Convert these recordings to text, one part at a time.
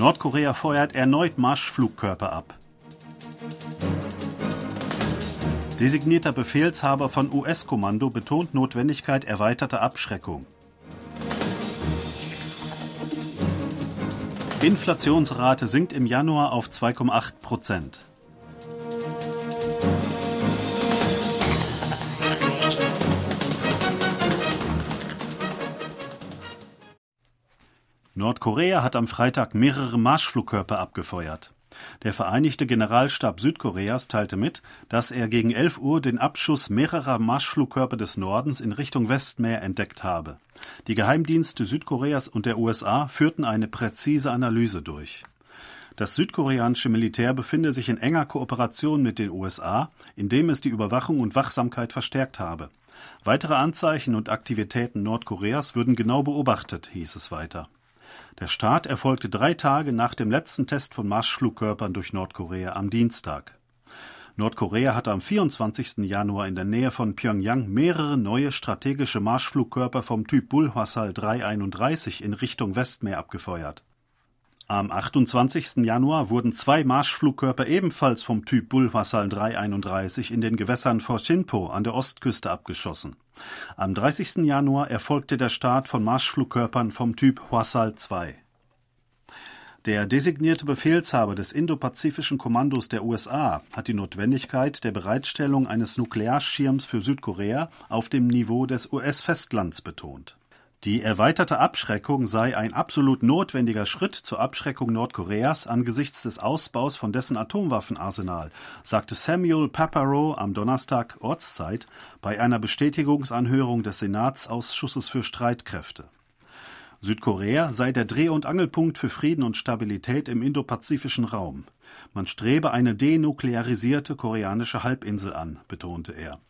Nordkorea feuert erneut Marschflugkörper ab. Designierter Befehlshaber von US-Kommando betont Notwendigkeit erweiterter Abschreckung. Inflationsrate sinkt im Januar auf 2,8 Prozent. Nordkorea hat am Freitag mehrere Marschflugkörper abgefeuert. Der Vereinigte Generalstab Südkoreas teilte mit, dass er gegen 11 Uhr den Abschuss mehrerer Marschflugkörper des Nordens in Richtung Westmeer entdeckt habe. Die Geheimdienste Südkoreas und der USA führten eine präzise Analyse durch. Das südkoreanische Militär befinde sich in enger Kooperation mit den USA, indem es die Überwachung und Wachsamkeit verstärkt habe. Weitere Anzeichen und Aktivitäten Nordkoreas würden genau beobachtet, hieß es weiter. Der Start erfolgte drei Tage nach dem letzten Test von Marschflugkörpern durch Nordkorea am Dienstag. Nordkorea hatte am 24. Januar in der Nähe von Pyongyang mehrere neue strategische Marschflugkörper vom Typ Bulhwasal 331 in Richtung Westmeer abgefeuert. Am 28. Januar wurden zwei Marschflugkörper ebenfalls vom Typ Bulhwasal 331 in den Gewässern vor Shinpo an der Ostküste abgeschossen. Am 30. Januar erfolgte der Start von Marschflugkörpern vom Typ Hwasal 2. Der designierte Befehlshaber des Indopazifischen Kommandos der USA hat die Notwendigkeit der Bereitstellung eines Nuklearschirms für Südkorea auf dem Niveau des US-Festlands betont. Die erweiterte Abschreckung sei ein absolut notwendiger Schritt zur Abschreckung Nordkoreas angesichts des Ausbaus von dessen Atomwaffenarsenal, sagte Samuel Paparo am Donnerstag Ortszeit bei einer Bestätigungsanhörung des Senatsausschusses für Streitkräfte. Südkorea sei der Dreh- und Angelpunkt für Frieden und Stabilität im indopazifischen Raum. Man strebe eine denuklearisierte koreanische Halbinsel an, betonte er.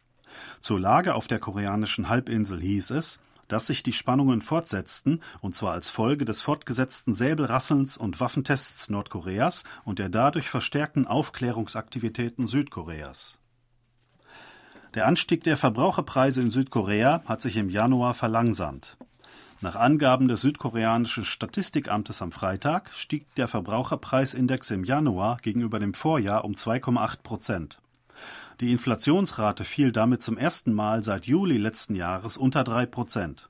Zur Lage auf der koreanischen Halbinsel hieß es, dass sich die Spannungen fortsetzten, und zwar als Folge des fortgesetzten Säbelrasselns und Waffentests Nordkoreas und der dadurch verstärkten Aufklärungsaktivitäten Südkoreas. Der Anstieg der Verbraucherpreise in Südkorea hat sich im Januar verlangsamt. Nach Angaben des südkoreanischen Statistikamtes am Freitag stieg der Verbraucherpreisindex im Januar gegenüber dem Vorjahr um 2,8 Prozent. Die Inflationsrate fiel damit zum ersten Mal seit Juli letzten Jahres unter drei Prozent.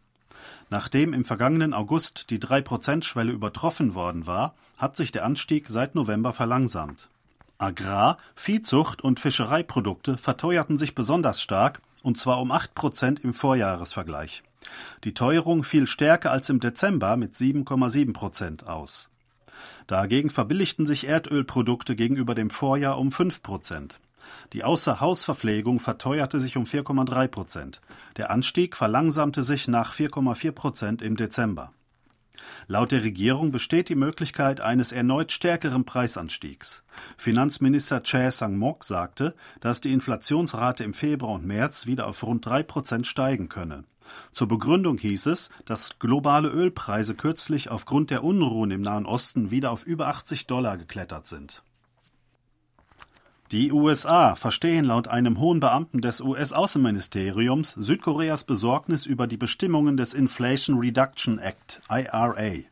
Nachdem im vergangenen August die Drei-Prozent-Schwelle übertroffen worden war, hat sich der Anstieg seit November verlangsamt. Agrar-, Viehzucht und Fischereiprodukte verteuerten sich besonders stark, und zwar um acht Prozent im Vorjahresvergleich. Die Teuerung fiel stärker als im Dezember mit 7,7 Prozent aus. Dagegen verbilligten sich Erdölprodukte gegenüber dem Vorjahr um fünf Prozent. Die Außerhausverpflegung verteuerte sich um 4,3 Prozent. Der Anstieg verlangsamte sich nach 4,4 Prozent im Dezember. Laut der Regierung besteht die Möglichkeit eines erneut stärkeren Preisanstiegs. Finanzminister Chae Sang-mok sagte, dass die Inflationsrate im Februar und März wieder auf rund drei Prozent steigen könne. Zur Begründung hieß es, dass globale Ölpreise kürzlich aufgrund der Unruhen im Nahen Osten wieder auf über 80 Dollar geklettert sind. Die USA verstehen laut einem hohen Beamten des US-Außenministeriums Südkoreas Besorgnis über die Bestimmungen des Inflation Reduction Act IRA.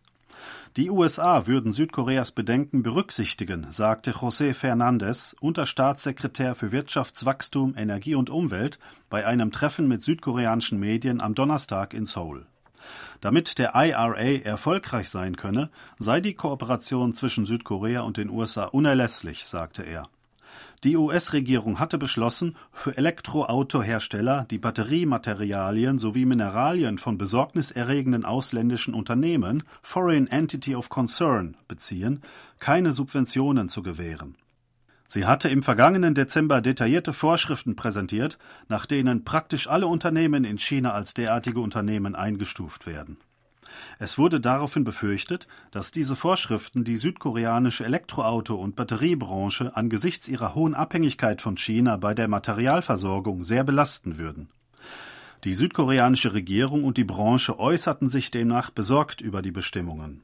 Die USA würden Südkoreas Bedenken berücksichtigen, sagte José Fernandez, Unterstaatssekretär für Wirtschaftswachstum, Energie und Umwelt, bei einem Treffen mit südkoreanischen Medien am Donnerstag in Seoul. Damit der IRA erfolgreich sein könne, sei die Kooperation zwischen Südkorea und den USA unerlässlich, sagte er. Die US-Regierung hatte beschlossen, für Elektroautohersteller, die Batteriematerialien sowie Mineralien von besorgniserregenden ausländischen Unternehmen Foreign Entity of Concern beziehen, keine Subventionen zu gewähren. Sie hatte im vergangenen Dezember detaillierte Vorschriften präsentiert, nach denen praktisch alle Unternehmen in China als derartige Unternehmen eingestuft werden es wurde daraufhin befürchtet, dass diese Vorschriften die südkoreanische Elektroauto- und Batteriebranche angesichts ihrer hohen Abhängigkeit von China bei der Materialversorgung sehr belasten würden. Die südkoreanische Regierung und die Branche äußerten sich demnach besorgt über die Bestimmungen.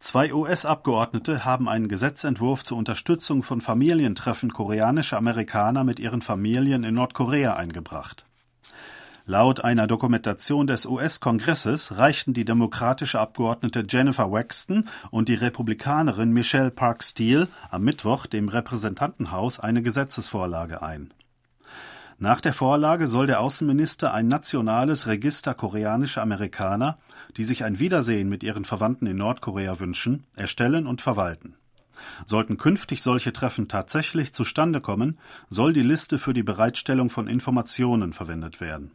Zwei US-Abgeordnete haben einen Gesetzentwurf zur Unterstützung von Familientreffen koreanischer Amerikaner mit ihren Familien in Nordkorea eingebracht. Laut einer Dokumentation des US-Kongresses reichten die demokratische Abgeordnete Jennifer Waxton und die Republikanerin Michelle Park Steele am Mittwoch dem Repräsentantenhaus eine Gesetzesvorlage ein. Nach der Vorlage soll der Außenminister ein nationales Register koreanischer Amerikaner, die sich ein Wiedersehen mit ihren Verwandten in Nordkorea wünschen, erstellen und verwalten. Sollten künftig solche Treffen tatsächlich zustande kommen, soll die Liste für die Bereitstellung von Informationen verwendet werden.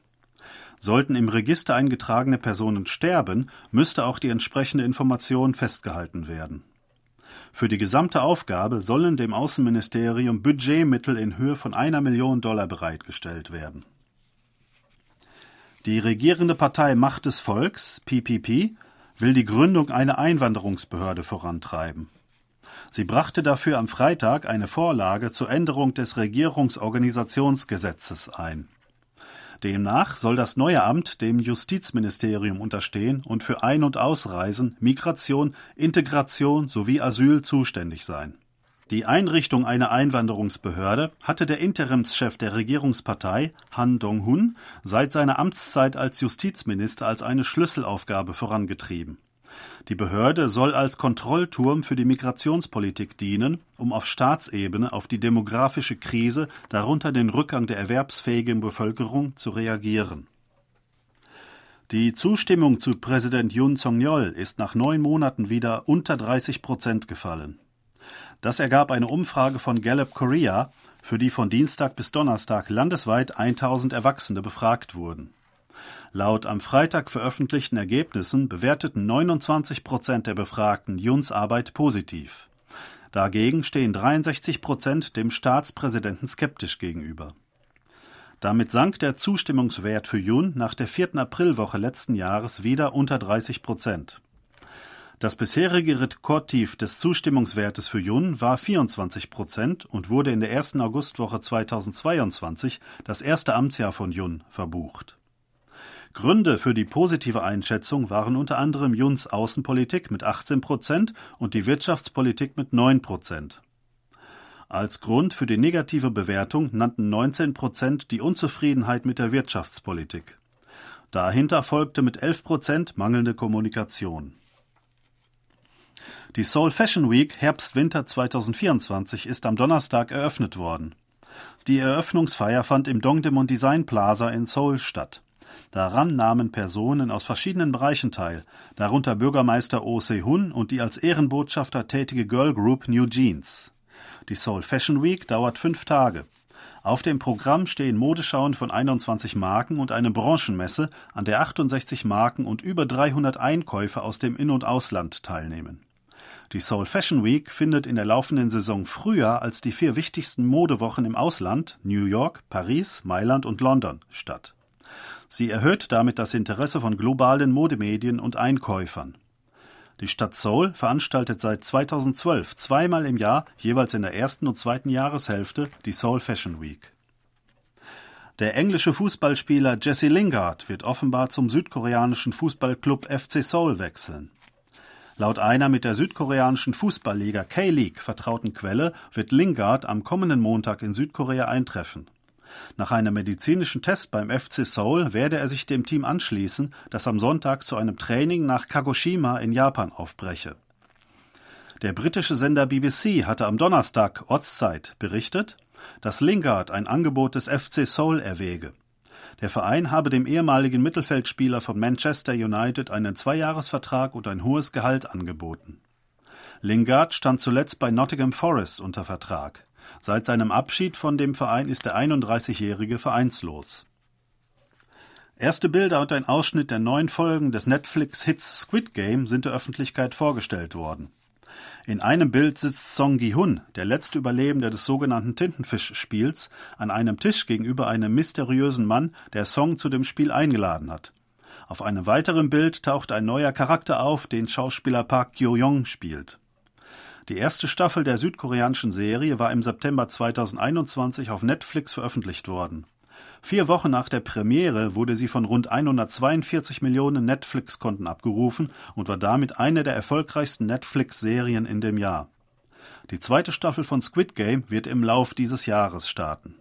Sollten im Register eingetragene Personen sterben, müsste auch die entsprechende Information festgehalten werden. Für die gesamte Aufgabe sollen dem Außenministerium Budgetmittel in Höhe von einer Million Dollar bereitgestellt werden. Die regierende Partei Macht des Volks, PPP, will die Gründung einer Einwanderungsbehörde vorantreiben. Sie brachte dafür am Freitag eine Vorlage zur Änderung des Regierungsorganisationsgesetzes ein. Demnach soll das neue Amt dem Justizministerium unterstehen und für Ein- und Ausreisen, Migration, Integration sowie Asyl zuständig sein. Die Einrichtung einer Einwanderungsbehörde hatte der Interimschef der Regierungspartei, Han Dong-hun, seit seiner Amtszeit als Justizminister als eine Schlüsselaufgabe vorangetrieben die Behörde soll als Kontrollturm für die Migrationspolitik dienen, um auf Staatsebene auf die demografische Krise, darunter den Rückgang der erwerbsfähigen Bevölkerung, zu reagieren. Die Zustimmung zu Präsident Yoon Song-yeol ist nach neun Monaten wieder unter 30 Prozent gefallen. Das ergab eine Umfrage von Gallup Korea, für die von Dienstag bis Donnerstag landesweit 1000 Erwachsene befragt wurden. Laut am Freitag veröffentlichten Ergebnissen bewerteten 29 Prozent der Befragten Juns Arbeit positiv. Dagegen stehen 63 Prozent dem Staatspräsidenten skeptisch gegenüber. Damit sank der Zustimmungswert für Jun nach der vierten Aprilwoche letzten Jahres wieder unter 30 Prozent. Das bisherige Rekordtief des Zustimmungswertes für Jun war 24 Prozent und wurde in der ersten Augustwoche 2022, das erste Amtsjahr von Jun, verbucht. Gründe für die positive Einschätzung waren unter anderem Juns Außenpolitik mit 18 Prozent und die Wirtschaftspolitik mit 9 Prozent. Als Grund für die negative Bewertung nannten 19 Prozent die Unzufriedenheit mit der Wirtschaftspolitik. Dahinter folgte mit 11 Prozent mangelnde Kommunikation. Die Seoul Fashion Week Herbst-Winter 2024 ist am Donnerstag eröffnet worden. Die Eröffnungsfeier fand im Dongdaemun Design Plaza in Seoul statt. Daran nahmen Personen aus verschiedenen Bereichen teil, darunter Bürgermeister Oh Se-hun und die als Ehrenbotschafter tätige Girl Group New Jeans. Die Seoul Fashion Week dauert fünf Tage. Auf dem Programm stehen Modeschauen von 21 Marken und eine Branchenmesse, an der 68 Marken und über 300 Einkäufer aus dem In- und Ausland teilnehmen. Die Seoul Fashion Week findet in der laufenden Saison früher als die vier wichtigsten Modewochen im Ausland New York, Paris, Mailand und London statt. Sie erhöht damit das Interesse von globalen Modemedien und Einkäufern. Die Stadt Seoul veranstaltet seit 2012 zweimal im Jahr, jeweils in der ersten und zweiten Jahreshälfte, die Seoul Fashion Week. Der englische Fußballspieler Jesse Lingard wird offenbar zum südkoreanischen Fußballclub FC Seoul wechseln. Laut einer mit der südkoreanischen Fußballliga K-League vertrauten Quelle wird Lingard am kommenden Montag in Südkorea eintreffen. Nach einem medizinischen Test beim FC Seoul werde er sich dem Team anschließen, das am Sonntag zu einem Training nach Kagoshima in Japan aufbreche. Der britische Sender BBC hatte am Donnerstag Ortszeit berichtet, dass Lingard ein Angebot des FC Seoul erwäge. Der Verein habe dem ehemaligen Mittelfeldspieler von Manchester United einen Zweijahresvertrag und ein hohes Gehalt angeboten. Lingard stand zuletzt bei Nottingham Forest unter Vertrag. Seit seinem Abschied von dem Verein ist der 31-Jährige vereinslos. Erste Bilder und ein Ausschnitt der neuen Folgen des Netflix-Hits Squid Game sind der Öffentlichkeit vorgestellt worden. In einem Bild sitzt Song Gi-hun, der letzte Überlebende des sogenannten Tintenfisch-Spiels, an einem Tisch gegenüber einem mysteriösen Mann, der Song zu dem Spiel eingeladen hat. Auf einem weiteren Bild taucht ein neuer Charakter auf, den Schauspieler Park Kyo-young spielt. Die erste Staffel der südkoreanischen Serie war im September 2021 auf Netflix veröffentlicht worden. Vier Wochen nach der Premiere wurde sie von rund 142 Millionen Netflix-Konten abgerufen und war damit eine der erfolgreichsten Netflix-Serien in dem Jahr. Die zweite Staffel von Squid Game wird im Lauf dieses Jahres starten.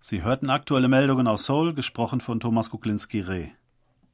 Sie hörten aktuelle Meldungen aus Seoul, gesprochen von Thomas Kuklinski-Reh.